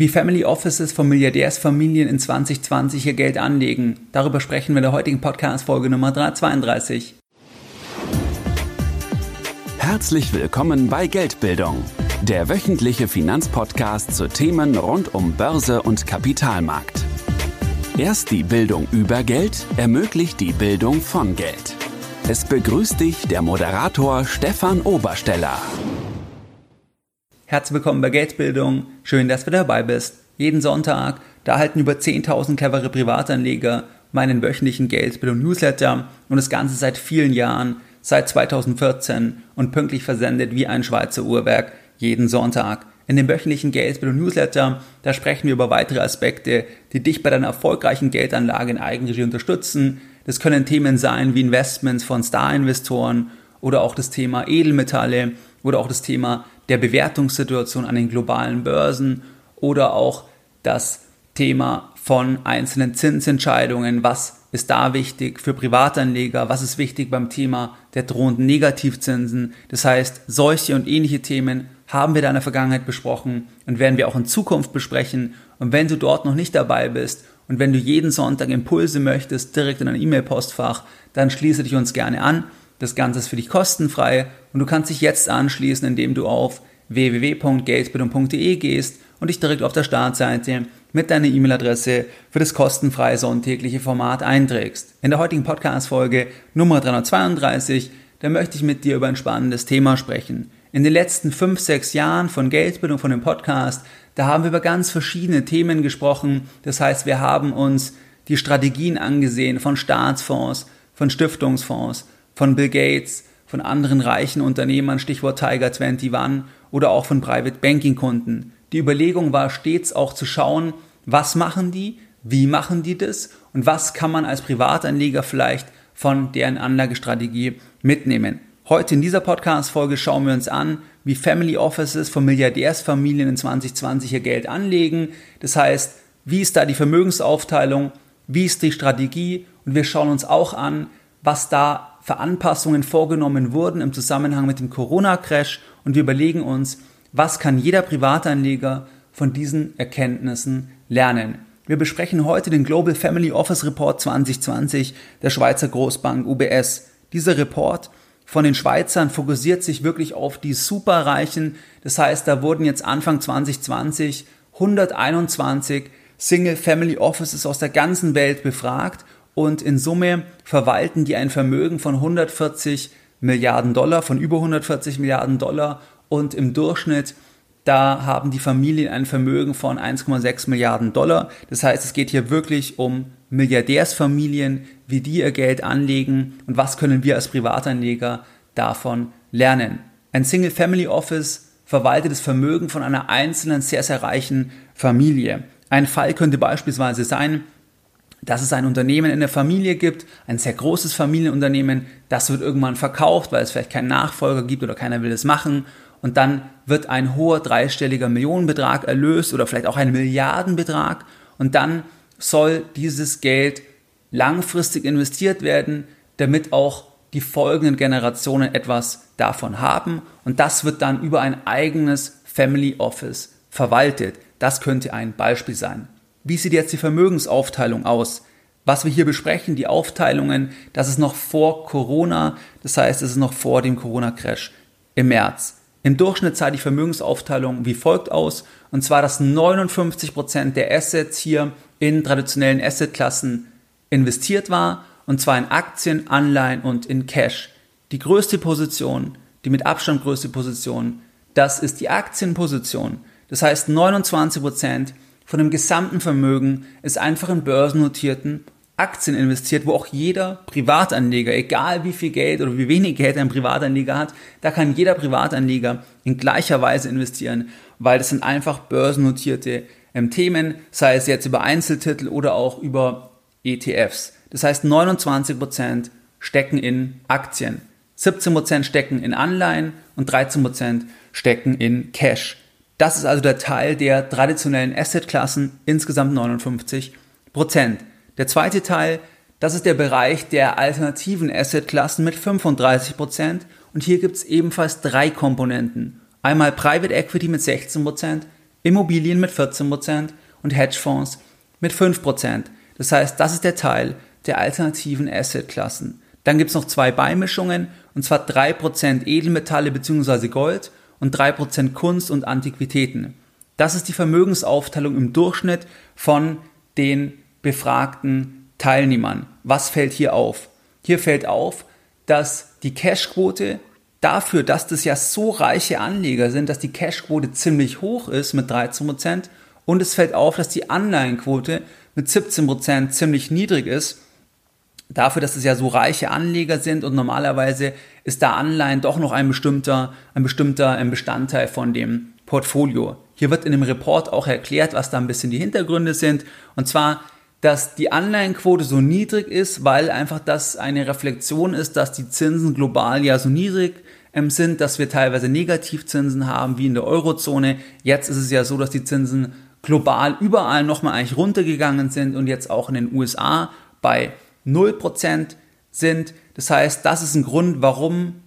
Wie Family Offices von Milliardärsfamilien in 2020 ihr Geld anlegen. Darüber sprechen wir in der heutigen Podcast-Folge Nummer 332. Herzlich willkommen bei Geldbildung, der wöchentliche Finanzpodcast zu Themen rund um Börse und Kapitalmarkt. Erst die Bildung über Geld ermöglicht die Bildung von Geld. Es begrüßt dich der Moderator Stefan Obersteller. Herzlich willkommen bei Geldbildung. Schön, dass du dabei bist. Jeden Sonntag, da erhalten über 10.000 clevere Privatanleger meinen wöchentlichen Geldbildung-Newsletter und das Ganze seit vielen Jahren, seit 2014 und pünktlich versendet wie ein Schweizer Uhrwerk jeden Sonntag. In dem wöchentlichen Geldbildung-Newsletter, da sprechen wir über weitere Aspekte, die dich bei deiner erfolgreichen Geldanlage in Eigenregie unterstützen. Das können Themen sein wie Investments von Star-Investoren oder auch das Thema Edelmetalle oder auch das Thema der Bewertungssituation an den globalen Börsen oder auch das Thema von einzelnen Zinsentscheidungen. Was ist da wichtig für Privatanleger? Was ist wichtig beim Thema der drohenden Negativzinsen? Das heißt, solche und ähnliche Themen haben wir da in der Vergangenheit besprochen und werden wir auch in Zukunft besprechen. Und wenn du dort noch nicht dabei bist und wenn du jeden Sonntag Impulse möchtest, direkt in dein E-Mail-Postfach, dann schließe dich uns gerne an. Das Ganze ist für dich kostenfrei und du kannst dich jetzt anschließen, indem du auf www.geldbildung.de gehst und dich direkt auf der Startseite mit deiner E-Mail-Adresse für das kostenfreie sonntägliche Format einträgst. In der heutigen Podcast-Folge Nummer 332, da möchte ich mit dir über ein spannendes Thema sprechen. In den letzten 5, 6 Jahren von Geldbildung, von dem Podcast, da haben wir über ganz verschiedene Themen gesprochen. Das heißt, wir haben uns die Strategien angesehen von Staatsfonds, von Stiftungsfonds, von Bill Gates, von anderen reichen Unternehmern, Stichwort Tiger 21 oder auch von Private Banking Kunden. Die Überlegung war stets auch zu schauen, was machen die, wie machen die das und was kann man als Privatanleger vielleicht von deren Anlagestrategie mitnehmen. Heute in dieser Podcast-Folge schauen wir uns an, wie Family Offices von Milliardärsfamilien in 2020 ihr Geld anlegen. Das heißt, wie ist da die Vermögensaufteilung, wie ist die Strategie und wir schauen uns auch an, was da für Anpassungen vorgenommen wurden im Zusammenhang mit dem Corona-Crash und wir überlegen uns, was kann jeder Privatanleger von diesen Erkenntnissen lernen. Wir besprechen heute den Global Family Office Report 2020 der Schweizer Großbank UBS. Dieser Report von den Schweizern fokussiert sich wirklich auf die Superreichen. Das heißt, da wurden jetzt Anfang 2020 121 Single Family Offices aus der ganzen Welt befragt und in Summe verwalten die ein Vermögen von 140 Milliarden Dollar, von über 140 Milliarden Dollar und im Durchschnitt da haben die Familien ein Vermögen von 1,6 Milliarden Dollar. Das heißt, es geht hier wirklich um Milliardärsfamilien, wie die ihr Geld anlegen und was können wir als Privatanleger davon lernen. Ein Single Family Office verwaltet das Vermögen von einer einzelnen sehr, sehr reichen Familie. Ein Fall könnte beispielsweise sein, dass es ein Unternehmen in der Familie gibt, ein sehr großes Familienunternehmen, das wird irgendwann verkauft, weil es vielleicht keinen Nachfolger gibt oder keiner will es machen. Und dann wird ein hoher dreistelliger Millionenbetrag erlöst oder vielleicht auch ein Milliardenbetrag. Und dann soll dieses Geld langfristig investiert werden, damit auch die folgenden Generationen etwas davon haben. Und das wird dann über ein eigenes Family Office verwaltet. Das könnte ein Beispiel sein. Wie sieht jetzt die Vermögensaufteilung aus? Was wir hier besprechen, die Aufteilungen, das ist noch vor Corona, das heißt, es ist noch vor dem Corona-Crash im März. Im Durchschnitt sah die Vermögensaufteilung wie folgt aus, und zwar, dass 59% der Assets hier in traditionellen Assetklassen investiert war, und zwar in Aktien, Anleihen und in Cash. Die größte Position, die mit Abstand größte Position, das ist die Aktienposition. Das heißt, 29% von dem gesamten Vermögen ist einfach in börsennotierten Aktien investiert, wo auch jeder Privatanleger, egal wie viel Geld oder wie wenig Geld ein Privatanleger hat, da kann jeder Privatanleger in gleicher Weise investieren, weil das sind einfach börsennotierte ähm, Themen, sei es jetzt über Einzeltitel oder auch über ETFs. Das heißt, 29% stecken in Aktien, 17% stecken in Anleihen und 13% stecken in Cash. Das ist also der Teil der traditionellen Assetklassen, insgesamt 59 Prozent. Der zweite Teil, das ist der Bereich der alternativen Assetklassen mit 35 Prozent. Und hier gibt es ebenfalls drei Komponenten. Einmal Private Equity mit 16 Prozent, Immobilien mit 14% und Hedgefonds mit 5%. Das heißt, das ist der Teil der alternativen Assetklassen. Dann gibt es noch zwei Beimischungen, und zwar 3% Edelmetalle bzw. Gold und 3% Kunst und Antiquitäten. Das ist die Vermögensaufteilung im Durchschnitt von den befragten Teilnehmern. Was fällt hier auf? Hier fällt auf, dass die Cashquote dafür, dass das ja so reiche Anleger sind, dass die Cashquote ziemlich hoch ist mit 13% und es fällt auf, dass die Anleihenquote mit 17% ziemlich niedrig ist. Dafür, dass es ja so reiche Anleger sind und normalerweise ist da Anleihen doch noch ein bestimmter, ein bestimmter Bestandteil von dem Portfolio. Hier wird in dem Report auch erklärt, was da ein bisschen die Hintergründe sind. Und zwar, dass die Anleihenquote so niedrig ist, weil einfach das eine Reflexion ist, dass die Zinsen global ja so niedrig ähm, sind, dass wir teilweise Negativzinsen haben, wie in der Eurozone. Jetzt ist es ja so, dass die Zinsen global überall nochmal eigentlich runtergegangen sind und jetzt auch in den USA bei 0% sind. Das heißt, das ist ein Grund, warum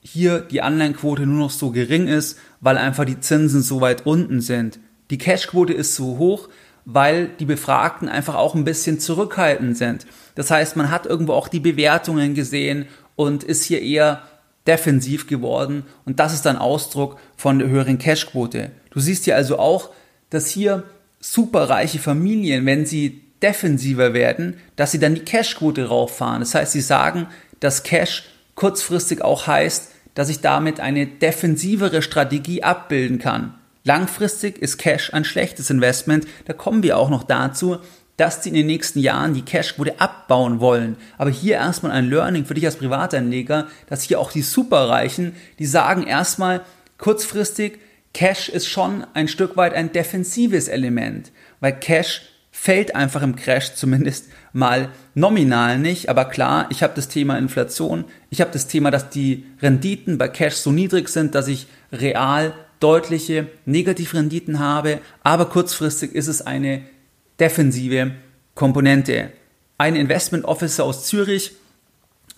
hier die Anleihenquote nur noch so gering ist, weil einfach die Zinsen so weit unten sind. Die Cashquote ist so hoch, weil die Befragten einfach auch ein bisschen zurückhaltend sind. Das heißt, man hat irgendwo auch die Bewertungen gesehen und ist hier eher defensiv geworden und das ist dann Ausdruck von der höheren Cashquote. Du siehst hier also auch, dass hier superreiche Familien, wenn sie defensiver werden, dass sie dann die Cashquote rauffahren. Das heißt, sie sagen, dass Cash kurzfristig auch heißt, dass ich damit eine defensivere Strategie abbilden kann. Langfristig ist Cash ein schlechtes Investment. Da kommen wir auch noch dazu, dass sie in den nächsten Jahren die Cashquote abbauen wollen. Aber hier erstmal ein Learning für dich als Privatanleger, dass hier auch die Superreichen, die sagen erstmal kurzfristig, Cash ist schon ein Stück weit ein defensives Element, weil Cash fällt einfach im Crash zumindest mal nominal nicht. Aber klar, ich habe das Thema Inflation, ich habe das Thema, dass die Renditen bei Cash so niedrig sind, dass ich real deutliche Negativrenditen habe. Aber kurzfristig ist es eine defensive Komponente. Ein Investment Officer aus Zürich,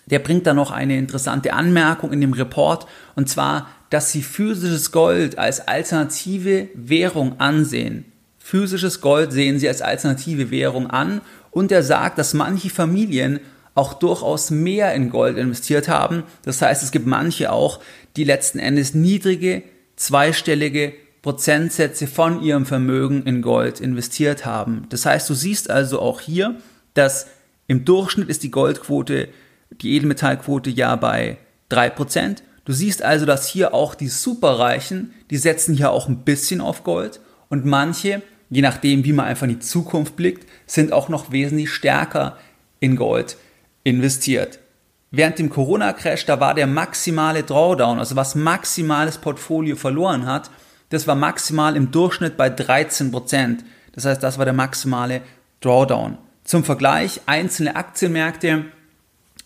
der bringt da noch eine interessante Anmerkung in dem Report, und zwar, dass sie physisches Gold als alternative Währung ansehen. Physisches Gold sehen sie als alternative Währung an und er sagt, dass manche Familien auch durchaus mehr in Gold investiert haben. Das heißt, es gibt manche auch, die letzten Endes niedrige, zweistellige Prozentsätze von ihrem Vermögen in Gold investiert haben. Das heißt, du siehst also auch hier, dass im Durchschnitt ist die Goldquote, die Edelmetallquote ja bei 3%. Du siehst also, dass hier auch die Superreichen, die setzen hier auch ein bisschen auf Gold und manche je nachdem, wie man einfach in die Zukunft blickt, sind auch noch wesentlich stärker in Gold investiert. Während dem Corona-Crash, da war der maximale Drawdown, also was maximales Portfolio verloren hat, das war maximal im Durchschnitt bei 13 Prozent. Das heißt, das war der maximale Drawdown. Zum Vergleich, einzelne Aktienmärkte,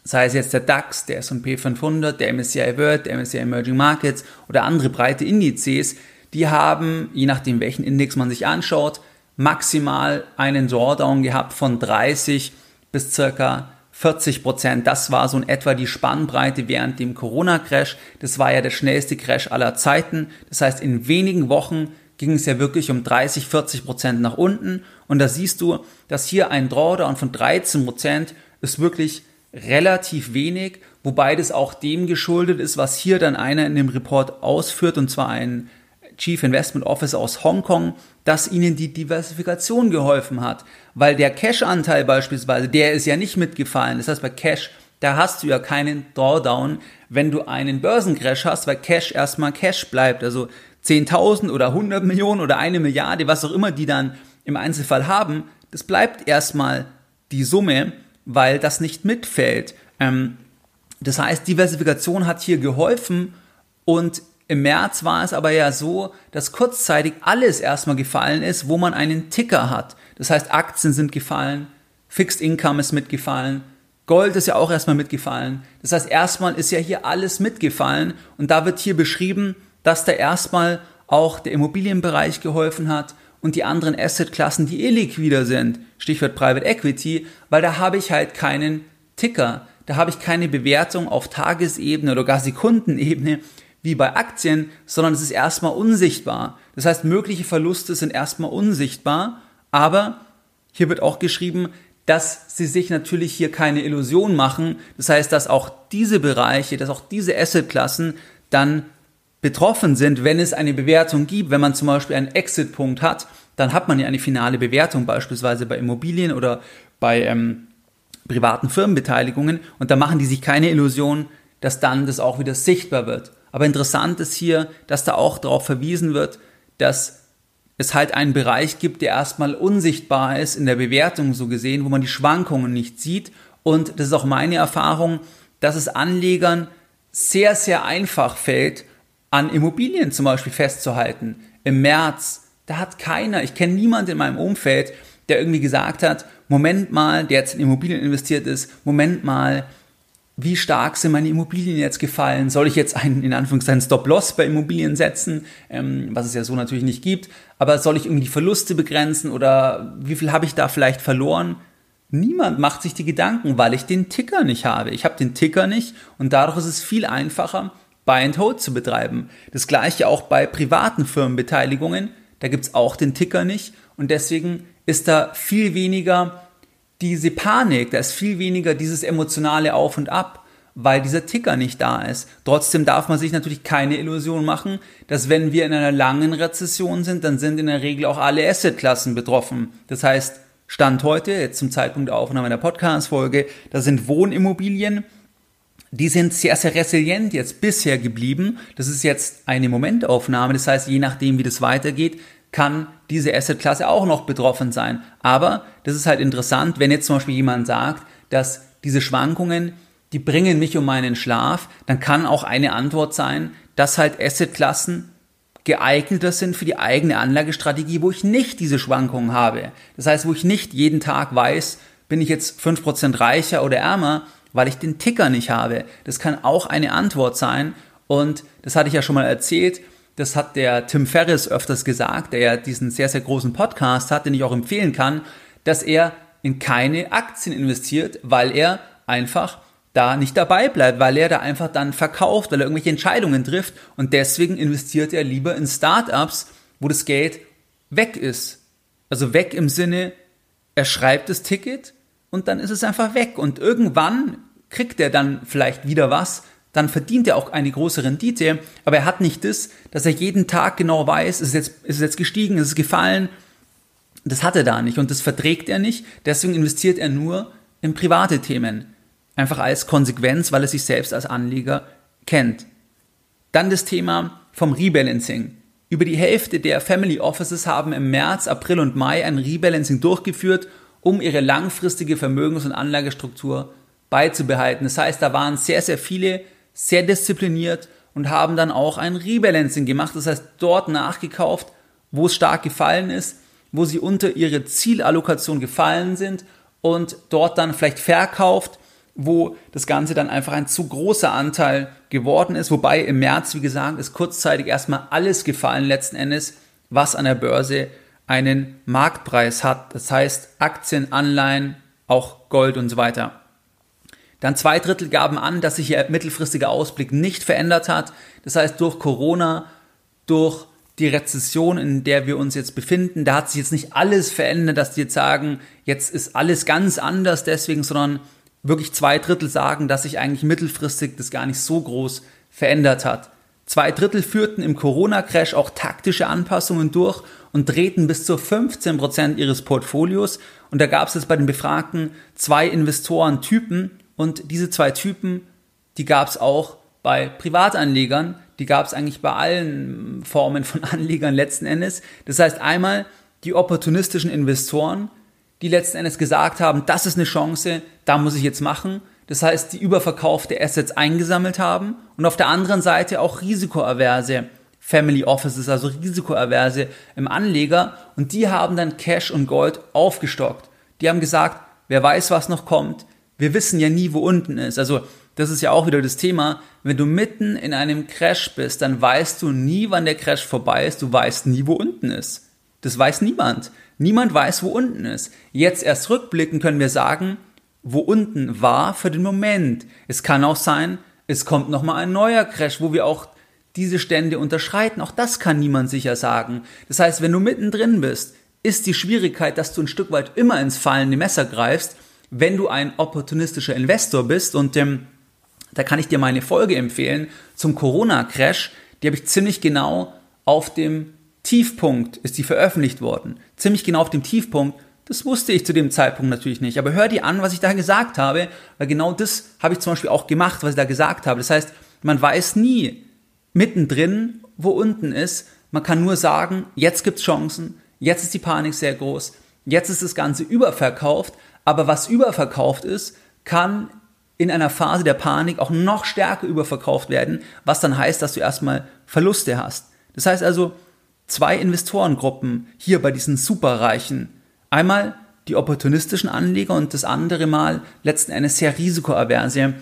sei es jetzt der DAX, der S&P 500, der MSCI World, der MSCI Emerging Markets oder andere breite Indizes, die haben, je nachdem welchen Index man sich anschaut, maximal einen Drawdown gehabt von 30 bis circa 40 Prozent. Das war so in etwa die Spannbreite während dem Corona-Crash. Das war ja der schnellste Crash aller Zeiten. Das heißt, in wenigen Wochen ging es ja wirklich um 30, 40 Prozent nach unten. Und da siehst du, dass hier ein Drawdown von 13 Prozent ist wirklich relativ wenig, wobei das auch dem geschuldet ist, was hier dann einer in dem Report ausführt, und zwar ein Chief Investment Officer aus Hongkong, dass ihnen die Diversifikation geholfen hat. Weil der Cash-Anteil beispielsweise, der ist ja nicht mitgefallen. Das heißt, bei Cash, da hast du ja keinen Drawdown, wenn du einen Börsencrash hast, weil Cash erstmal Cash bleibt. Also 10.000 oder 100 Millionen oder eine Milliarde, was auch immer die dann im Einzelfall haben, das bleibt erstmal die Summe, weil das nicht mitfällt. Ähm, das heißt, Diversifikation hat hier geholfen und im März war es aber ja so, dass kurzzeitig alles erstmal gefallen ist, wo man einen Ticker hat. Das heißt, Aktien sind gefallen, Fixed Income ist mitgefallen, Gold ist ja auch erstmal mitgefallen. Das heißt, erstmal ist ja hier alles mitgefallen und da wird hier beschrieben, dass da erstmal auch der Immobilienbereich geholfen hat und die anderen Assetklassen, die illiquider sind. Stichwort Private Equity, weil da habe ich halt keinen Ticker. Da habe ich keine Bewertung auf Tagesebene oder gar Sekundenebene, wie bei Aktien, sondern es ist erstmal unsichtbar. Das heißt, mögliche Verluste sind erstmal unsichtbar, aber hier wird auch geschrieben, dass sie sich natürlich hier keine Illusion machen. Das heißt, dass auch diese Bereiche, dass auch diese Assetklassen dann betroffen sind, wenn es eine Bewertung gibt. Wenn man zum Beispiel einen Exit-Punkt hat, dann hat man ja eine finale Bewertung, beispielsweise bei Immobilien oder bei ähm, privaten Firmenbeteiligungen. Und da machen die sich keine Illusion, dass dann das auch wieder sichtbar wird. Aber interessant ist hier, dass da auch darauf verwiesen wird, dass es halt einen Bereich gibt, der erstmal unsichtbar ist in der Bewertung so gesehen, wo man die Schwankungen nicht sieht. Und das ist auch meine Erfahrung, dass es Anlegern sehr, sehr einfach fällt, an Immobilien zum Beispiel festzuhalten. Im März, da hat keiner, ich kenne niemanden in meinem Umfeld, der irgendwie gesagt hat, Moment mal, der jetzt in Immobilien investiert ist, Moment mal, wie stark sind meine Immobilien jetzt gefallen? Soll ich jetzt einen, in Anführungszeichen, Stop-Loss bei Immobilien setzen, ähm, was es ja so natürlich nicht gibt, aber soll ich irgendwie die Verluste begrenzen oder wie viel habe ich da vielleicht verloren? Niemand macht sich die Gedanken, weil ich den Ticker nicht habe. Ich habe den Ticker nicht und dadurch ist es viel einfacher, Buy and Hold zu betreiben. Das gleiche auch bei privaten Firmenbeteiligungen. Da gibt es auch den Ticker nicht und deswegen ist da viel weniger diese Panik, da ist viel weniger dieses emotionale Auf und Ab, weil dieser Ticker nicht da ist. Trotzdem darf man sich natürlich keine Illusion machen, dass wenn wir in einer langen Rezession sind, dann sind in der Regel auch alle Assetklassen betroffen. Das heißt, Stand heute, jetzt zum Zeitpunkt der Aufnahme der Podcast-Folge, da sind Wohnimmobilien, die sind sehr, sehr resilient jetzt bisher geblieben. Das ist jetzt eine Momentaufnahme. Das heißt, je nachdem, wie das weitergeht, kann diese Assetklasse auch noch betroffen sein. Aber das ist halt interessant, wenn jetzt zum Beispiel jemand sagt, dass diese Schwankungen, die bringen mich um meinen Schlaf, dann kann auch eine Antwort sein, dass halt Assetklassen geeigneter sind für die eigene Anlagestrategie, wo ich nicht diese Schwankungen habe. Das heißt, wo ich nicht jeden Tag weiß, bin ich jetzt 5% reicher oder ärmer, weil ich den Ticker nicht habe. Das kann auch eine Antwort sein. Und das hatte ich ja schon mal erzählt das hat der Tim Ferriss öfters gesagt, der ja diesen sehr, sehr großen Podcast hat, den ich auch empfehlen kann, dass er in keine Aktien investiert, weil er einfach da nicht dabei bleibt, weil er da einfach dann verkauft, weil er irgendwelche Entscheidungen trifft und deswegen investiert er lieber in Startups, wo das Geld weg ist. Also weg im Sinne, er schreibt das Ticket und dann ist es einfach weg und irgendwann kriegt er dann vielleicht wieder was, dann verdient er auch eine große Rendite, aber er hat nicht das, dass er jeden Tag genau weiß, ist es jetzt, ist es jetzt gestiegen, ist es gefallen. Das hat er da nicht und das verträgt er nicht, deswegen investiert er nur in private Themen. Einfach als Konsequenz, weil er sich selbst als Anleger kennt. Dann das Thema vom Rebalancing. Über die Hälfte der Family Offices haben im März, April und Mai ein Rebalancing durchgeführt, um ihre langfristige Vermögens- und Anlagestruktur beizubehalten. Das heißt, da waren sehr, sehr viele sehr diszipliniert und haben dann auch ein Rebalancing gemacht. Das heißt, dort nachgekauft, wo es stark gefallen ist, wo sie unter ihre Zielallokation gefallen sind und dort dann vielleicht verkauft, wo das Ganze dann einfach ein zu großer Anteil geworden ist. Wobei im März, wie gesagt, ist kurzzeitig erstmal alles gefallen letzten Endes, was an der Börse einen Marktpreis hat. Das heißt Aktien, Anleihen, auch Gold und so weiter. Dann zwei Drittel gaben an, dass sich ihr mittelfristiger Ausblick nicht verändert hat. Das heißt, durch Corona, durch die Rezession, in der wir uns jetzt befinden, da hat sich jetzt nicht alles verändert, dass die jetzt sagen, jetzt ist alles ganz anders deswegen, sondern wirklich zwei Drittel sagen, dass sich eigentlich mittelfristig das gar nicht so groß verändert hat. Zwei Drittel führten im Corona-Crash auch taktische Anpassungen durch und drehten bis zu 15 Prozent ihres Portfolios. Und da gab es jetzt bei den Befragten zwei Investorentypen. Und diese zwei Typen, die gab es auch bei Privatanlegern, die gab es eigentlich bei allen Formen von Anlegern letzten Endes. Das heißt einmal die opportunistischen Investoren, die letzten Endes gesagt haben, das ist eine Chance, da muss ich jetzt machen. Das heißt, die überverkaufte Assets eingesammelt haben und auf der anderen Seite auch risikoaverse Family Offices, also risikoaverse im Anleger und die haben dann Cash und Gold aufgestockt. Die haben gesagt, wer weiß, was noch kommt, wir wissen ja nie, wo unten ist. Also das ist ja auch wieder das Thema. Wenn du mitten in einem Crash bist, dann weißt du nie, wann der Crash vorbei ist. Du weißt nie, wo unten ist. Das weiß niemand. Niemand weiß, wo unten ist. Jetzt erst rückblicken können wir sagen, wo unten war für den Moment. Es kann auch sein, es kommt nochmal ein neuer Crash, wo wir auch diese Stände unterschreiten. Auch das kann niemand sicher sagen. Das heißt, wenn du mittendrin bist, ist die Schwierigkeit, dass du ein Stück weit immer ins fallende Messer greifst, wenn du ein opportunistischer Investor bist. Und ähm, da kann ich dir meine Folge empfehlen zum Corona-Crash. Die habe ich ziemlich genau auf dem Tiefpunkt ist die veröffentlicht worden. Ziemlich genau auf dem Tiefpunkt. Das wusste ich zu dem Zeitpunkt natürlich nicht. Aber hör dir an, was ich da gesagt habe, weil genau das habe ich zum Beispiel auch gemacht, was ich da gesagt habe. Das heißt, man weiß nie mittendrin, wo unten ist. Man kann nur sagen, jetzt gibt es Chancen, jetzt ist die Panik sehr groß, jetzt ist das Ganze überverkauft. Aber was überverkauft ist, kann in einer Phase der Panik auch noch stärker überverkauft werden, was dann heißt, dass du erstmal Verluste hast. Das heißt also, zwei Investorengruppen hier bei diesen Superreichen. Einmal die opportunistischen Anleger und das andere Mal letzten Endes sehr risikoaverse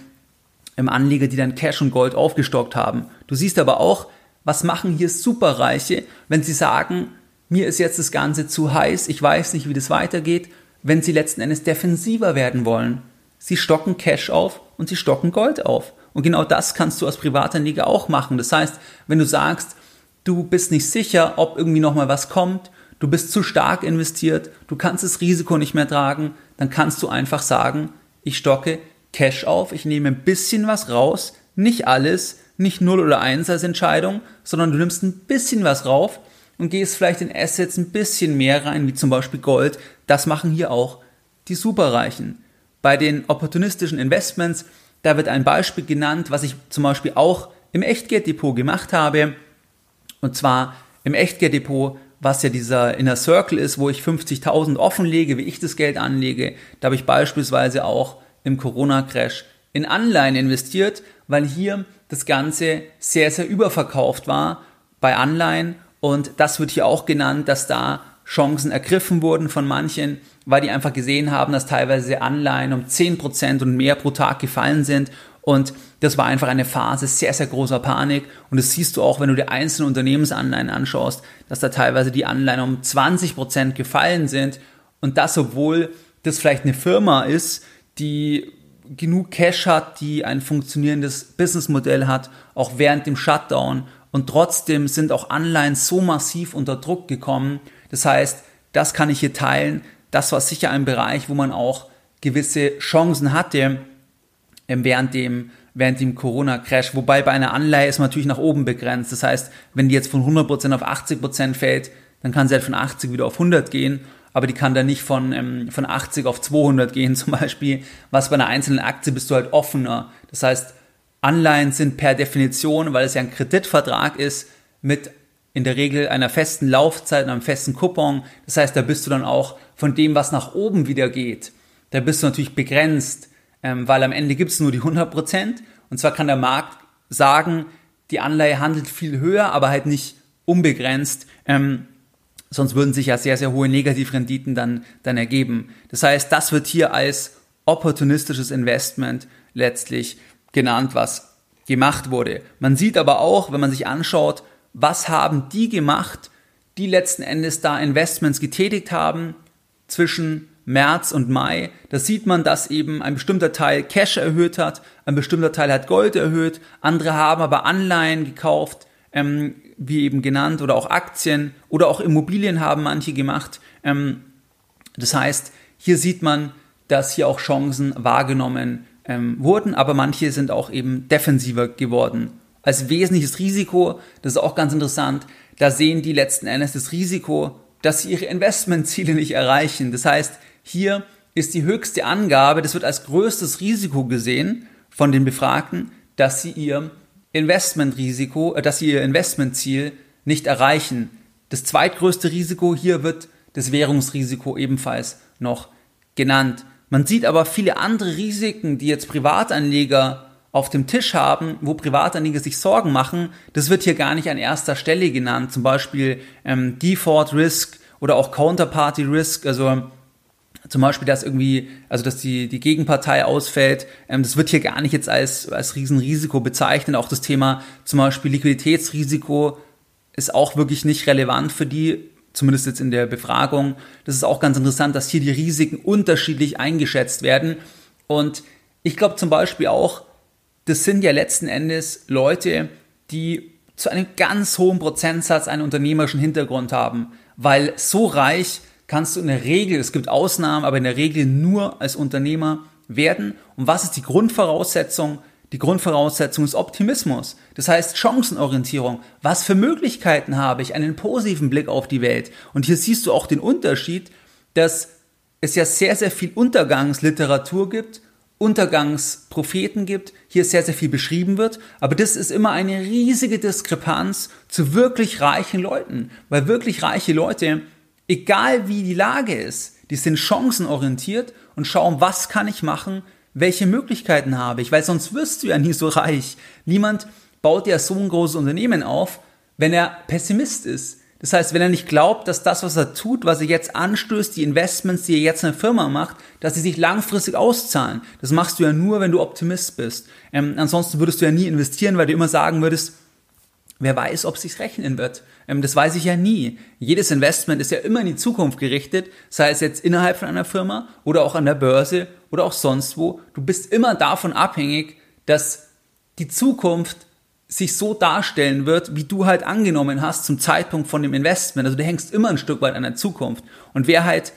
im Anleger, die dann Cash und Gold aufgestockt haben. Du siehst aber auch, was machen hier Superreiche, wenn sie sagen, mir ist jetzt das Ganze zu heiß, ich weiß nicht, wie das weitergeht, wenn sie letzten Endes defensiver werden wollen. Sie stocken Cash auf und sie stocken Gold auf. Und genau das kannst du als Privatanleger auch machen. Das heißt, wenn du sagst, du bist nicht sicher, ob irgendwie nochmal was kommt, du bist zu stark investiert, du kannst das Risiko nicht mehr tragen, dann kannst du einfach sagen, ich stocke Cash auf, ich nehme ein bisschen was raus, nicht alles, nicht 0 oder 1 als Entscheidung, sondern du nimmst ein bisschen was rauf und gehst vielleicht in Assets ein bisschen mehr rein, wie zum Beispiel Gold. Das machen hier auch die Superreichen. Bei den opportunistischen Investments, da wird ein Beispiel genannt, was ich zum Beispiel auch im Echtgelddepot gemacht habe. Und zwar im Echtgelddepot, was ja dieser Inner Circle ist, wo ich 50.000 offenlege, wie ich das Geld anlege. Da habe ich beispielsweise auch im Corona-Crash in Anleihen investiert, weil hier das Ganze sehr, sehr überverkauft war bei Anleihen. Und das wird hier auch genannt, dass da Chancen ergriffen wurden von manchen, weil die einfach gesehen haben, dass teilweise Anleihen um 10% und mehr pro Tag gefallen sind und das war einfach eine Phase sehr, sehr großer Panik. Und das siehst du auch, wenn du dir einzelne Unternehmensanleihen anschaust, dass da teilweise die Anleihen um 20 Prozent gefallen sind. Und das, obwohl das vielleicht eine Firma ist, die genug Cash hat, die ein funktionierendes Businessmodell hat, auch während dem Shutdown. Und trotzdem sind auch Anleihen so massiv unter Druck gekommen. Das heißt, das kann ich hier teilen. Das war sicher ein Bereich, wo man auch gewisse Chancen hatte, ähm, während dem, während dem Corona-Crash. Wobei bei einer Anleihe ist man natürlich nach oben begrenzt. Das heißt, wenn die jetzt von 100% auf 80% fällt, dann kann sie halt von 80 wieder auf 100 gehen. Aber die kann dann nicht von, ähm, von 80 auf 200 gehen zum Beispiel. Was bei einer einzelnen Aktie bist du halt offener. Das heißt, Anleihen sind per Definition, weil es ja ein Kreditvertrag ist, mit in der Regel einer festen Laufzeit und einem festen Coupon. Das heißt, da bist du dann auch von dem, was nach oben wieder geht, da bist du natürlich begrenzt ähm, weil am Ende gibt es nur die 100%. Und zwar kann der Markt sagen, die Anleihe handelt viel höher, aber halt nicht unbegrenzt. Ähm, sonst würden sich ja sehr, sehr hohe Negativrenditen dann, dann ergeben. Das heißt, das wird hier als opportunistisches Investment letztlich genannt, was gemacht wurde. Man sieht aber auch, wenn man sich anschaut, was haben die gemacht, die letzten Endes da Investments getätigt haben zwischen März und Mai, da sieht man, dass eben ein bestimmter Teil Cash erhöht hat, ein bestimmter Teil hat Gold erhöht, andere haben aber Anleihen gekauft, ähm, wie eben genannt, oder auch Aktien oder auch Immobilien haben manche gemacht. Ähm, das heißt, hier sieht man, dass hier auch Chancen wahrgenommen ähm, wurden, aber manche sind auch eben defensiver geworden. Als wesentliches Risiko, das ist auch ganz interessant, da sehen die letzten Endes das Risiko, dass sie ihre Investmentziele nicht erreichen. Das heißt, hier ist die höchste Angabe, das wird als größtes Risiko gesehen von den Befragten, dass sie ihr Investmentrisiko, äh, dass sie ihr Investmentziel nicht erreichen. Das zweitgrößte Risiko hier wird das Währungsrisiko ebenfalls noch genannt. Man sieht aber viele andere Risiken, die jetzt Privatanleger auf dem Tisch haben, wo Privatanleger sich Sorgen machen, das wird hier gar nicht an erster Stelle genannt. Zum Beispiel ähm, Default Risk oder auch Counterparty Risk. Also zum Beispiel, dass irgendwie, also dass die, die Gegenpartei ausfällt, ähm, das wird hier gar nicht jetzt als, als Riesenrisiko bezeichnet. Auch das Thema zum Beispiel Liquiditätsrisiko ist auch wirklich nicht relevant für die, zumindest jetzt in der Befragung. Das ist auch ganz interessant, dass hier die Risiken unterschiedlich eingeschätzt werden. Und ich glaube zum Beispiel auch, das sind ja letzten Endes Leute, die zu einem ganz hohen Prozentsatz einen unternehmerischen Hintergrund haben, weil so reich kannst du in der Regel, es gibt Ausnahmen, aber in der Regel nur als Unternehmer werden. Und was ist die Grundvoraussetzung? Die Grundvoraussetzung ist Optimismus. Das heißt Chancenorientierung. Was für Möglichkeiten habe ich? Einen positiven Blick auf die Welt. Und hier siehst du auch den Unterschied, dass es ja sehr, sehr viel Untergangsliteratur gibt, Untergangspropheten gibt, hier sehr, sehr viel beschrieben wird, aber das ist immer eine riesige Diskrepanz zu wirklich reichen Leuten, weil wirklich reiche Leute, egal wie die Lage ist, die sind chancenorientiert und schauen, was kann ich machen, welche Möglichkeiten habe ich, weil sonst wirst du ja nie so reich. Niemand baut ja so ein großes Unternehmen auf, wenn er Pessimist ist. Das heißt, wenn er nicht glaubt, dass das, was er tut, was er jetzt anstößt, die Investments, die er jetzt in der Firma macht, dass sie sich langfristig auszahlen. Das machst du ja nur, wenn du Optimist bist. Ähm, ansonsten würdest du ja nie investieren, weil du immer sagen würdest, wer weiß, ob es sich rechnen wird. Ähm, das weiß ich ja nie. Jedes Investment ist ja immer in die Zukunft gerichtet, sei es jetzt innerhalb von einer Firma oder auch an der Börse oder auch sonst wo. Du bist immer davon abhängig, dass die Zukunft sich so darstellen wird, wie du halt angenommen hast zum Zeitpunkt von dem Investment. Also du hängst immer ein Stück weit an der Zukunft. Und wer halt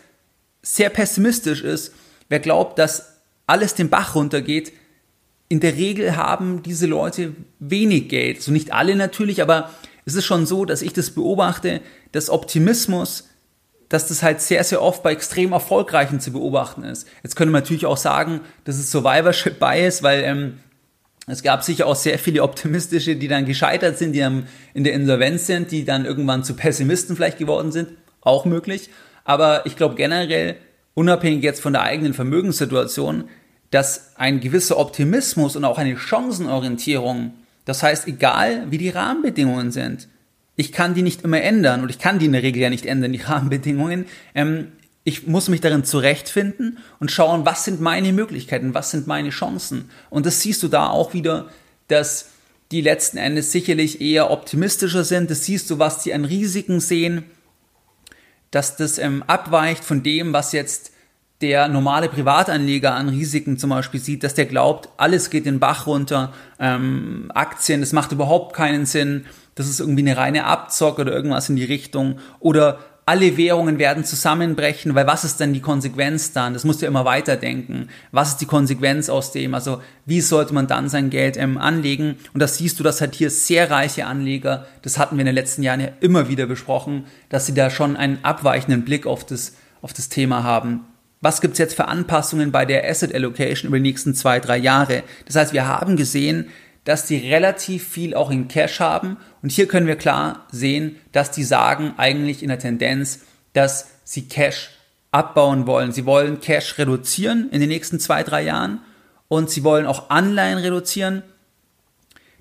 sehr pessimistisch ist, wer glaubt, dass alles den Bach runtergeht, in der Regel haben diese Leute wenig Geld. So also nicht alle natürlich, aber es ist schon so, dass ich das beobachte, dass Optimismus, dass das halt sehr, sehr oft bei extrem Erfolgreichen zu beobachten ist. Jetzt könnte man natürlich auch sagen, das ist Survivorship Bias, weil ähm, es gab sicher auch sehr viele optimistische, die dann gescheitert sind, die dann in der Insolvenz sind, die dann irgendwann zu Pessimisten vielleicht geworden sind. Auch möglich. Aber ich glaube generell, unabhängig jetzt von der eigenen Vermögenssituation, dass ein gewisser Optimismus und auch eine Chancenorientierung, das heißt, egal wie die Rahmenbedingungen sind, ich kann die nicht immer ändern und ich kann die in der Regel ja nicht ändern, die Rahmenbedingungen, ähm, ich muss mich darin zurechtfinden und schauen, was sind meine Möglichkeiten, was sind meine Chancen. Und das siehst du da auch wieder, dass die letzten Endes sicherlich eher optimistischer sind. Das siehst du, was die an Risiken sehen, dass das ähm, abweicht von dem, was jetzt der normale Privatanleger an Risiken zum Beispiel sieht, dass der glaubt, alles geht den Bach runter, ähm, Aktien, das macht überhaupt keinen Sinn, das ist irgendwie eine reine Abzock oder irgendwas in die Richtung oder alle Währungen werden zusammenbrechen, weil was ist denn die Konsequenz dann? Das musst du immer weiterdenken. Was ist die Konsequenz aus dem? Also wie sollte man dann sein Geld ähm, anlegen? Und das siehst du, dass halt hier sehr reiche Anleger, das hatten wir in den letzten Jahren ja immer wieder besprochen, dass sie da schon einen abweichenden Blick auf das, auf das Thema haben. Was gibt's jetzt für Anpassungen bei der Asset Allocation über die nächsten zwei, drei Jahre? Das heißt, wir haben gesehen, dass die relativ viel auch in Cash haben. Und hier können wir klar sehen, dass die sagen eigentlich in der Tendenz, dass sie Cash abbauen wollen. Sie wollen Cash reduzieren in den nächsten zwei, drei Jahren und sie wollen auch Anleihen reduzieren.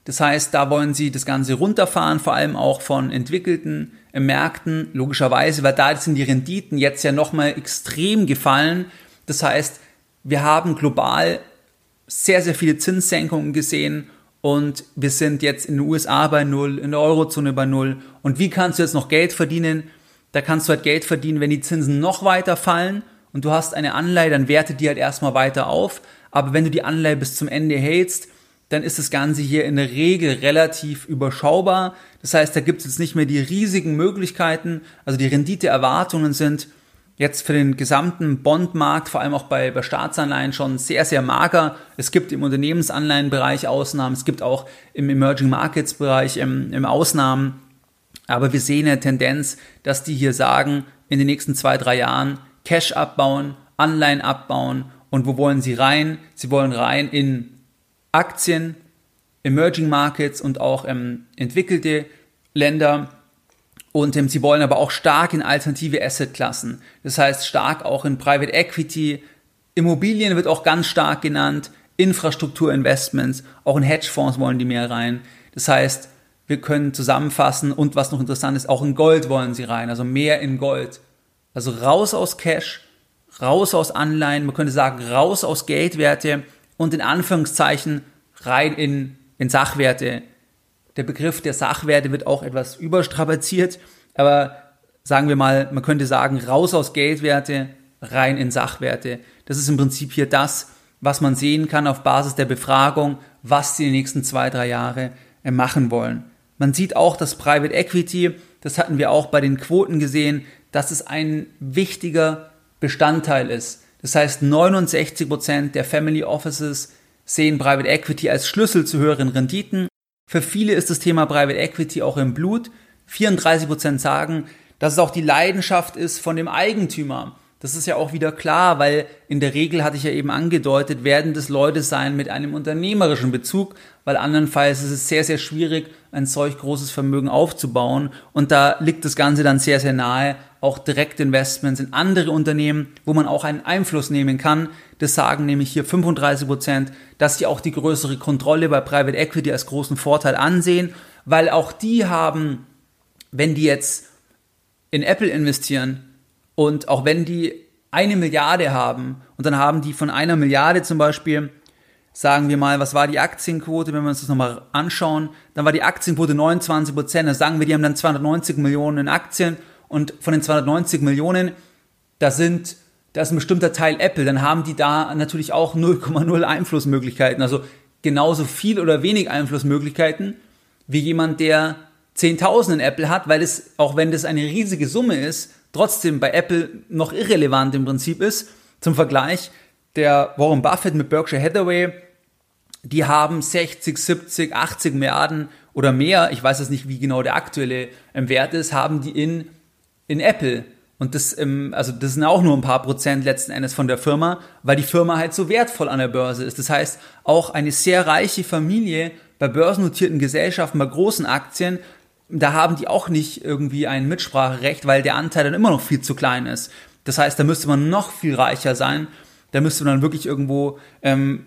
Das heißt, da wollen sie das Ganze runterfahren, vor allem auch von entwickelten Märkten, logischerweise, weil da sind die Renditen jetzt ja nochmal extrem gefallen. Das heißt, wir haben global sehr, sehr viele Zinssenkungen gesehen und wir sind jetzt in den USA bei Null, in der Eurozone bei Null. Und wie kannst du jetzt noch Geld verdienen? Da kannst du halt Geld verdienen, wenn die Zinsen noch weiter fallen und du hast eine Anleihe, dann wertet die halt erstmal weiter auf. Aber wenn du die Anleihe bis zum Ende hältst, dann ist das Ganze hier in der Regel relativ überschaubar. Das heißt, da gibt es jetzt nicht mehr die riesigen Möglichkeiten. Also die Renditeerwartungen sind jetzt für den gesamten Bondmarkt, vor allem auch bei, bei Staatsanleihen, schon sehr, sehr mager. Es gibt im Unternehmensanleihenbereich Ausnahmen, es gibt auch im Emerging Markets Bereich im, im Ausnahmen. Aber wir sehen eine Tendenz, dass die hier sagen, in den nächsten zwei, drei Jahren Cash abbauen, Anleihen abbauen. Und wo wollen sie rein? Sie wollen rein in Aktien, Emerging Markets und auch ähm, entwickelte Länder und ähm, sie wollen aber auch stark in alternative Assetklassen. Das heißt stark auch in Private Equity. Immobilien wird auch ganz stark genannt. Infrastrukturinvestments. Auch in Hedgefonds wollen die mehr rein. Das heißt, wir können zusammenfassen und was noch interessant ist, auch in Gold wollen sie rein. Also mehr in Gold. Also raus aus Cash, raus aus Anleihen. Man könnte sagen, raus aus Geldwerte und in Anführungszeichen rein in, in Sachwerte der Begriff der Sachwerte wird auch etwas überstrapaziert, aber sagen wir mal, man könnte sagen, raus aus Geldwerte, rein in Sachwerte. Das ist im Prinzip hier das, was man sehen kann auf Basis der Befragung, was sie die nächsten zwei, drei Jahre äh, machen wollen. Man sieht auch, dass Private Equity, das hatten wir auch bei den Quoten gesehen, dass es ein wichtiger Bestandteil ist. Das heißt, 69 Prozent der Family Offices sehen Private Equity als Schlüssel zu höheren Renditen. Für viele ist das Thema Private Equity auch im Blut. 34 Prozent sagen, dass es auch die Leidenschaft ist von dem Eigentümer. Das ist ja auch wieder klar, weil in der Regel hatte ich ja eben angedeutet, werden das Leute sein mit einem unternehmerischen Bezug, weil andernfalls ist es sehr, sehr schwierig, ein solch großes Vermögen aufzubauen. Und da liegt das Ganze dann sehr, sehr nahe, auch Direktinvestments in andere Unternehmen, wo man auch einen Einfluss nehmen kann. Das sagen nämlich hier 35 Prozent, dass sie auch die größere Kontrolle bei Private Equity als großen Vorteil ansehen, weil auch die haben, wenn die jetzt in Apple investieren, und auch wenn die eine Milliarde haben und dann haben die von einer Milliarde zum Beispiel, sagen wir mal, was war die Aktienquote, wenn wir uns das nochmal anschauen, dann war die Aktienquote 29 Prozent. Dann sagen wir, die haben dann 290 Millionen in Aktien und von den 290 Millionen, da sind, da ist ein bestimmter Teil Apple, dann haben die da natürlich auch 0,0 Einflussmöglichkeiten. Also genauso viel oder wenig Einflussmöglichkeiten wie jemand, der 10.000 in Apple hat, weil es, auch wenn das eine riesige Summe ist, trotzdem bei Apple noch irrelevant im Prinzip ist. Zum Vergleich, der Warren Buffett mit Berkshire Hathaway, die haben 60, 70, 80 Milliarden oder mehr, ich weiß jetzt nicht, wie genau der aktuelle ähm, Wert ist, haben die in, in Apple. Und das, ähm, also das sind auch nur ein paar Prozent letzten Endes von der Firma, weil die Firma halt so wertvoll an der Börse ist. Das heißt, auch eine sehr reiche Familie bei börsennotierten Gesellschaften, bei großen Aktien, da haben die auch nicht irgendwie ein Mitspracherecht, weil der Anteil dann immer noch viel zu klein ist. Das heißt, da müsste man noch viel reicher sein. Da müsste man dann wirklich irgendwo ähm,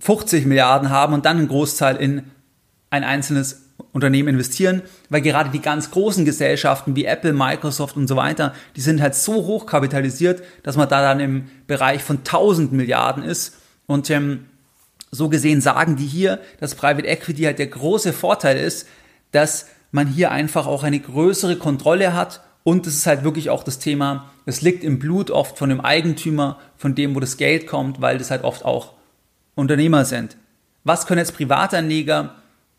50 Milliarden haben und dann einen Großteil in ein einzelnes Unternehmen investieren, weil gerade die ganz großen Gesellschaften wie Apple, Microsoft und so weiter, die sind halt so hoch kapitalisiert, dass man da dann im Bereich von 1000 Milliarden ist. Und ähm, so gesehen sagen die hier, dass Private Equity halt der große Vorteil ist, dass man hier einfach auch eine größere Kontrolle hat und es ist halt wirklich auch das Thema, es liegt im Blut oft von dem Eigentümer, von dem, wo das Geld kommt, weil das halt oft auch Unternehmer sind. Was können jetzt Privatanleger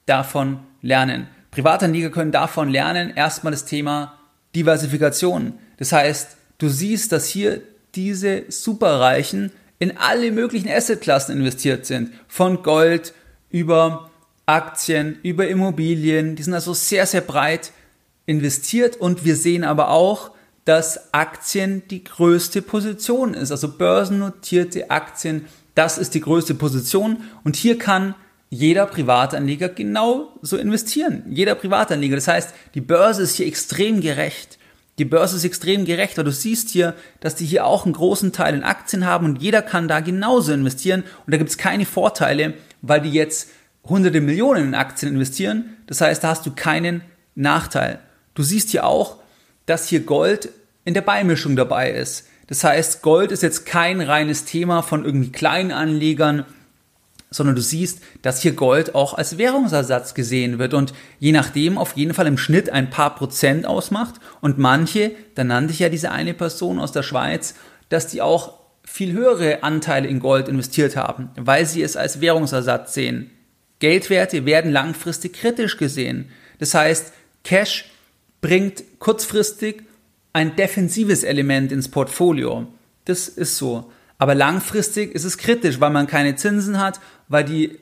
davon lernen? Privatanleger können davon lernen, erstmal das Thema Diversifikation. Das heißt, du siehst, dass hier diese Superreichen in alle möglichen Assetklassen investiert sind. Von Gold über Aktien, über Immobilien. Die sind also sehr, sehr breit investiert und wir sehen aber auch, dass Aktien die größte Position ist. Also börsennotierte Aktien, das ist die größte Position und hier kann jeder Privatanleger genau so investieren. Jeder Privatanleger. Das heißt, die Börse ist hier extrem gerecht. Die Börse ist extrem gerecht, weil du siehst hier, dass die hier auch einen großen Teil in Aktien haben und jeder kann da genauso investieren und da gibt es keine Vorteile, weil die jetzt hunderte Millionen in Aktien investieren. Das heißt, da hast du keinen Nachteil. Du siehst hier auch, dass hier Gold in der Beimischung dabei ist. Das heißt, Gold ist jetzt kein reines Thema von irgendwie kleinen Anlegern, sondern du siehst, dass hier Gold auch als Währungsersatz gesehen wird und je nachdem auf jeden Fall im Schnitt ein paar Prozent ausmacht und manche, da nannte ich ja diese eine Person aus der Schweiz, dass die auch viel höhere Anteile in Gold investiert haben, weil sie es als Währungsersatz sehen. Geldwerte werden langfristig kritisch gesehen. Das heißt, Cash bringt kurzfristig ein defensives Element ins Portfolio. Das ist so. Aber langfristig ist es kritisch, weil man keine Zinsen hat, weil die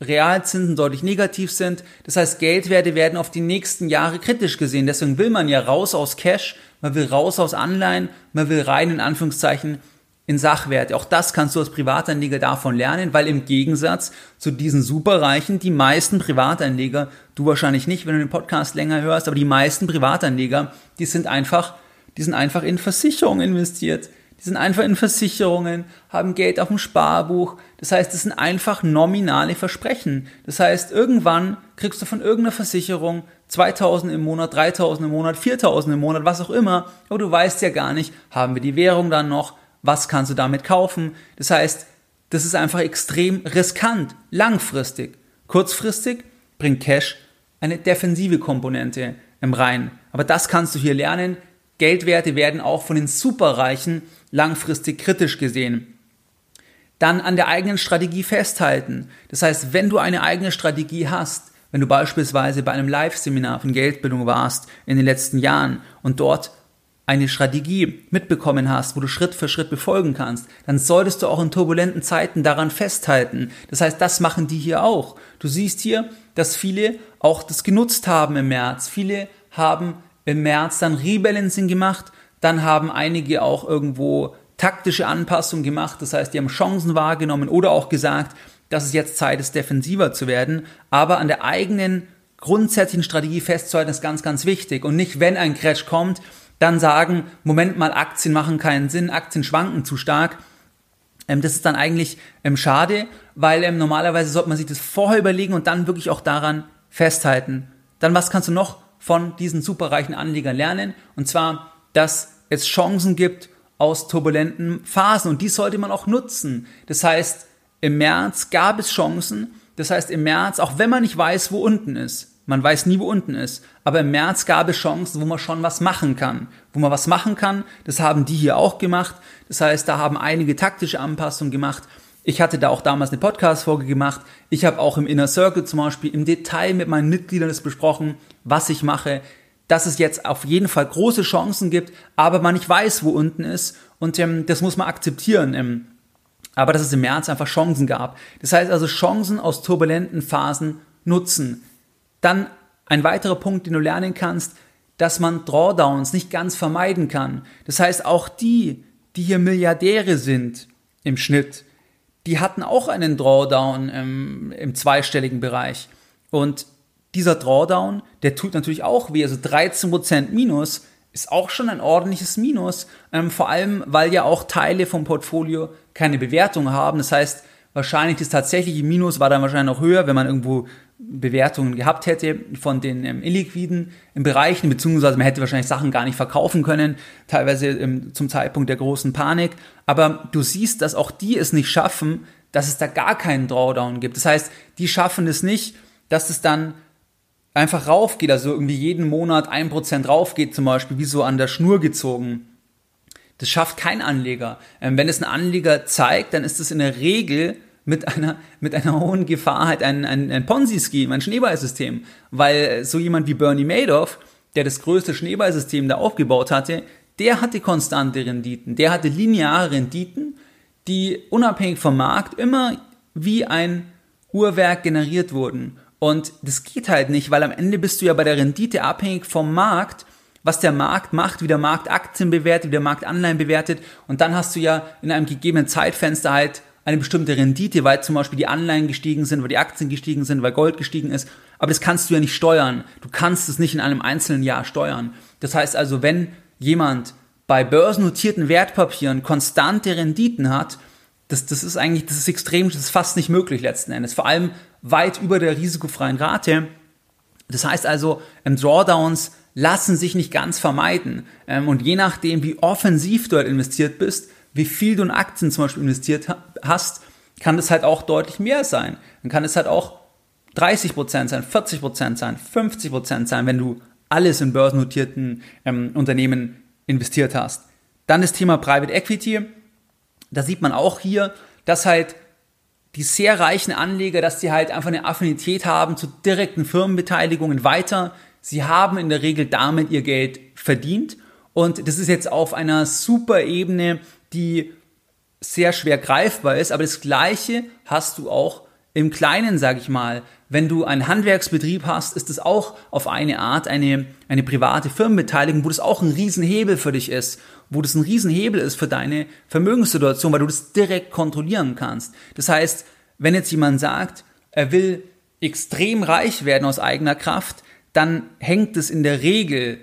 Realzinsen deutlich negativ sind. Das heißt, Geldwerte werden auf die nächsten Jahre kritisch gesehen. Deswegen will man ja raus aus Cash, man will raus aus Anleihen, man will rein in Anführungszeichen in Sachwerte. Auch das kannst du als Privatanleger davon lernen, weil im Gegensatz zu diesen Superreichen die meisten Privatanleger, du wahrscheinlich nicht, wenn du den Podcast länger hörst, aber die meisten Privatanleger, die sind einfach, die sind einfach in Versicherungen investiert. Die sind einfach in Versicherungen, haben Geld auf dem Sparbuch. Das heißt, das sind einfach nominale Versprechen. Das heißt, irgendwann kriegst du von irgendeiner Versicherung 2000 im Monat, 3000 im Monat, 4000 im Monat, was auch immer. Aber du weißt ja gar nicht, haben wir die Währung dann noch? Was kannst du damit kaufen. Das heißt, das ist einfach extrem riskant, langfristig. Kurzfristig bringt Cash eine defensive Komponente im rein. Aber das kannst du hier lernen. Geldwerte werden auch von den Superreichen langfristig kritisch gesehen. Dann an der eigenen Strategie festhalten. Das heißt, wenn du eine eigene Strategie hast, Wenn du beispielsweise bei einem Live-Seminar von Geldbildung warst in den letzten Jahren und dort eine Strategie mitbekommen hast, wo du Schritt für Schritt befolgen kannst, dann solltest du auch in turbulenten Zeiten daran festhalten. Das heißt, das machen die hier auch. Du siehst hier, dass viele auch das genutzt haben im März. Viele haben im März dann Rebalancing gemacht, dann haben einige auch irgendwo taktische Anpassungen gemacht, das heißt, die haben Chancen wahrgenommen oder auch gesagt, dass es jetzt Zeit ist, defensiver zu werden, aber an der eigenen grundsätzlichen Strategie festzuhalten ist ganz, ganz wichtig und nicht, wenn ein Crash kommt, dann sagen, Moment mal, Aktien machen keinen Sinn, Aktien schwanken zu stark. Ähm, das ist dann eigentlich ähm, schade, weil ähm, normalerweise sollte man sich das vorher überlegen und dann wirklich auch daran festhalten. Dann was kannst du noch von diesen superreichen Anlegern lernen? Und zwar, dass es Chancen gibt aus turbulenten Phasen und die sollte man auch nutzen. Das heißt, im März gab es Chancen. Das heißt, im März, auch wenn man nicht weiß, wo unten ist, man weiß nie, wo unten ist. Aber im März gab es Chancen, wo man schon was machen kann. Wo man was machen kann, das haben die hier auch gemacht. Das heißt, da haben einige taktische Anpassungen gemacht. Ich hatte da auch damals eine Podcast-Folge gemacht. Ich habe auch im Inner Circle zum Beispiel im Detail mit meinen Mitgliedern das besprochen, was ich mache, dass es jetzt auf jeden Fall große Chancen gibt, aber man nicht weiß, wo unten ist. Und ähm, das muss man akzeptieren. Ähm, aber dass es im März einfach Chancen gab. Das heißt also Chancen aus turbulenten Phasen nutzen. Dann ein weiterer Punkt, den du lernen kannst, dass man Drawdowns nicht ganz vermeiden kann. Das heißt, auch die, die hier Milliardäre sind im Schnitt, die hatten auch einen Drawdown im, im zweistelligen Bereich. Und dieser Drawdown, der tut natürlich auch weh. Also 13% Minus ist auch schon ein ordentliches Minus. Ähm, vor allem, weil ja auch Teile vom Portfolio keine Bewertung haben. Das heißt, wahrscheinlich das tatsächliche Minus war dann wahrscheinlich noch höher, wenn man irgendwo Bewertungen gehabt hätte von den ähm, illiquiden Bereichen, beziehungsweise man hätte wahrscheinlich Sachen gar nicht verkaufen können, teilweise ähm, zum Zeitpunkt der großen Panik. Aber du siehst, dass auch die es nicht schaffen, dass es da gar keinen Drawdown gibt. Das heißt, die schaffen es nicht, dass es dann einfach raufgeht, also irgendwie jeden Monat ein Prozent raufgeht, zum Beispiel, wie so an der Schnur gezogen. Das schafft kein Anleger. Ähm, wenn es ein Anleger zeigt, dann ist es in der Regel mit einer, mit einer hohen Gefahr halt ein, ein, ein Ponzi-Scheme, ein Schneeballsystem. Weil so jemand wie Bernie Madoff, der das größte Schneeballsystem da aufgebaut hatte, der hatte konstante Renditen, der hatte lineare Renditen, die unabhängig vom Markt immer wie ein Uhrwerk generiert wurden. Und das geht halt nicht, weil am Ende bist du ja bei der Rendite abhängig vom Markt, was der Markt macht, wie der Markt Aktien bewertet, wie der Markt Anleihen bewertet. Und dann hast du ja in einem gegebenen Zeitfenster halt eine bestimmte Rendite, weil zum Beispiel die Anleihen gestiegen sind, weil die Aktien gestiegen sind, weil Gold gestiegen ist. Aber das kannst du ja nicht steuern. Du kannst es nicht in einem einzelnen Jahr steuern. Das heißt also, wenn jemand bei börsennotierten Wertpapieren konstante Renditen hat, das, das ist eigentlich, das ist extrem, das ist fast nicht möglich letzten Endes. Vor allem weit über der risikofreien Rate. Das heißt also, Drawdowns lassen sich nicht ganz vermeiden. Ähm, und je nachdem, wie offensiv du halt investiert bist, wie viel du in Aktien zum Beispiel investiert hast, kann das halt auch deutlich mehr sein. Dann kann es halt auch 30% sein, 40% sein, 50% sein, wenn du alles in börsennotierten ähm, Unternehmen investiert hast. Dann das Thema Private Equity. Da sieht man auch hier, dass halt die sehr reichen Anleger, dass sie halt einfach eine Affinität haben zu direkten Firmenbeteiligungen weiter. Sie haben in der Regel damit ihr Geld verdient. Und das ist jetzt auf einer super Ebene die sehr schwer greifbar ist, aber das Gleiche hast du auch im Kleinen, sag ich mal. Wenn du einen Handwerksbetrieb hast, ist es auch auf eine Art eine, eine private Firmenbeteiligung, wo das auch ein Riesenhebel für dich ist, wo das ein Riesenhebel ist für deine Vermögenssituation, weil du das direkt kontrollieren kannst. Das heißt, wenn jetzt jemand sagt, er will extrem reich werden aus eigener Kraft, dann hängt es in der Regel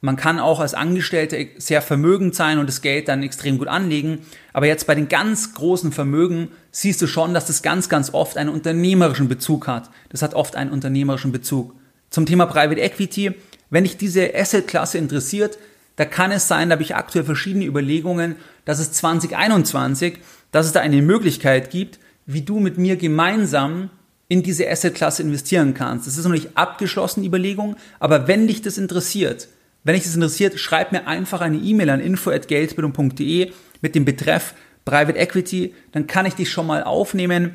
man kann auch als Angestellter sehr vermögend sein und das Geld dann extrem gut anlegen. Aber jetzt bei den ganz großen Vermögen siehst du schon, dass das ganz, ganz oft einen unternehmerischen Bezug hat. Das hat oft einen unternehmerischen Bezug. Zum Thema Private Equity, wenn dich diese Asset-Klasse interessiert, da kann es sein, da habe ich aktuell verschiedene Überlegungen, dass es 2021, dass es da eine Möglichkeit gibt, wie du mit mir gemeinsam in diese Asset-Klasse investieren kannst. Das ist noch nicht abgeschlossene Überlegung, aber wenn dich das interessiert, wenn dich das interessiert, schreib mir einfach eine E-Mail an info@geldbildung.de mit dem Betreff Private Equity, dann kann ich dich schon mal aufnehmen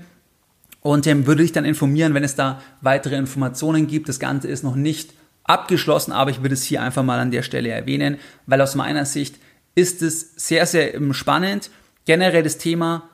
und ähm, würde dich dann informieren, wenn es da weitere Informationen gibt. Das Ganze ist noch nicht abgeschlossen, aber ich würde es hier einfach mal an der Stelle erwähnen, weil aus meiner Sicht ist es sehr, sehr ähm, spannend. Generell das Thema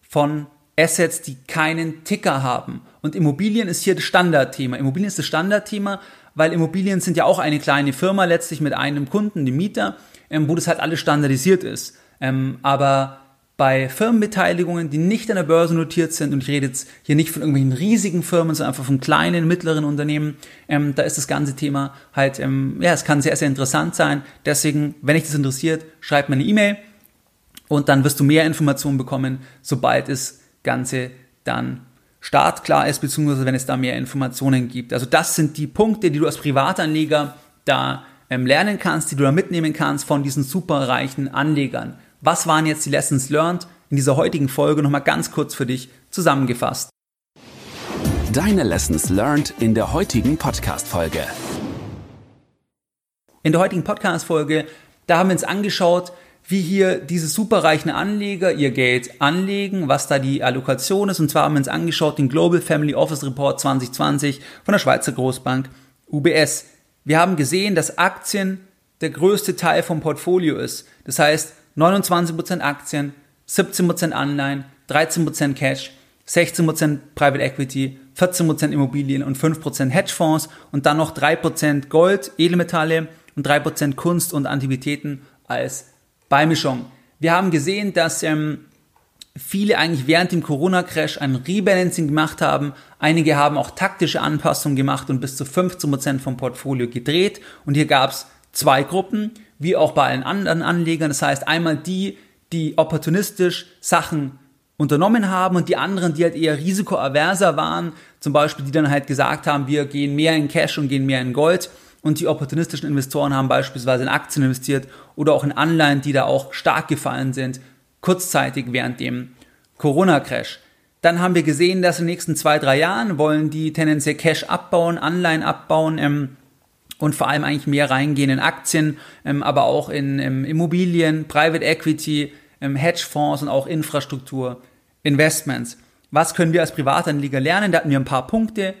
von Assets, die keinen Ticker haben. Und Immobilien ist hier das Standardthema. Immobilien ist das Standardthema, weil Immobilien sind ja auch eine kleine Firma letztlich mit einem Kunden, dem Mieter, ähm, wo das halt alles standardisiert ist. Ähm, aber bei Firmenbeteiligungen, die nicht an der Börse notiert sind, und ich rede jetzt hier nicht von irgendwelchen riesigen Firmen, sondern einfach von kleinen, mittleren Unternehmen, ähm, da ist das ganze Thema halt, ähm, ja, es kann sehr, sehr interessant sein. Deswegen, wenn dich das interessiert, schreib mir eine E-Mail und dann wirst du mehr Informationen bekommen, sobald das Ganze dann startklar ist, beziehungsweise wenn es da mehr Informationen gibt. Also das sind die Punkte, die du als Privatanleger da ähm, lernen kannst, die du da mitnehmen kannst von diesen superreichen Anlegern. Was waren jetzt die Lessons learned in dieser heutigen Folge nochmal ganz kurz für dich zusammengefasst? Deine Lessons learned in der heutigen Podcast-Folge. In der heutigen Podcast-Folge, da haben wir uns angeschaut, wie hier diese superreichen Anleger ihr Geld anlegen, was da die Allokation ist. Und zwar haben wir uns angeschaut den Global Family Office Report 2020 von der Schweizer Großbank UBS. Wir haben gesehen, dass Aktien der größte Teil vom Portfolio ist. Das heißt, 29% Aktien, 17% Anleihen, 13% Cash, 16% Private Equity, 14% Immobilien und 5% Hedgefonds und dann noch 3% Gold, Edelmetalle und 3% Kunst und Antiquitäten als Beimischung. Wir haben gesehen, dass ähm, viele eigentlich während dem Corona-Crash ein Rebalancing gemacht haben. Einige haben auch taktische Anpassungen gemacht und bis zu 15% vom Portfolio gedreht. Und hier gab es zwei Gruppen wie auch bei allen anderen Anlegern. Das heißt, einmal die, die opportunistisch Sachen unternommen haben und die anderen, die halt eher risikoaverser waren, zum Beispiel die dann halt gesagt haben, wir gehen mehr in Cash und gehen mehr in Gold und die opportunistischen Investoren haben beispielsweise in Aktien investiert oder auch in Anleihen, die da auch stark gefallen sind, kurzzeitig während dem Corona-Crash. Dann haben wir gesehen, dass in den nächsten zwei, drei Jahren wollen die tendenziell Cash abbauen, Anleihen abbauen, ähm, und vor allem eigentlich mehr reingehen in Aktien, ähm, aber auch in ähm, Immobilien, Private Equity, ähm, Hedgefonds und auch Infrastruktur, Investments. Was können wir als Privatanleger lernen? Da hatten wir ein paar Punkte.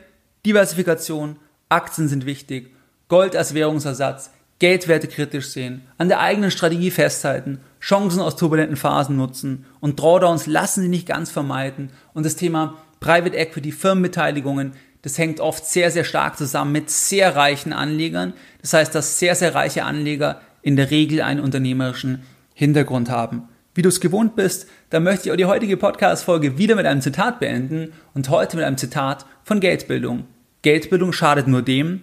Diversifikation, Aktien sind wichtig, Gold als Währungsersatz, Geldwerte kritisch sehen, an der eigenen Strategie festhalten, Chancen aus turbulenten Phasen nutzen und Drawdowns lassen sie nicht ganz vermeiden und das Thema Private Equity, Firmenbeteiligungen, das hängt oft sehr, sehr stark zusammen mit sehr reichen Anlegern. Das heißt, dass sehr, sehr reiche Anleger in der Regel einen unternehmerischen Hintergrund haben. Wie du es gewohnt bist, da möchte ich auch die heutige Podcast-Folge wieder mit einem Zitat beenden und heute mit einem Zitat von Geldbildung. Geldbildung schadet nur dem,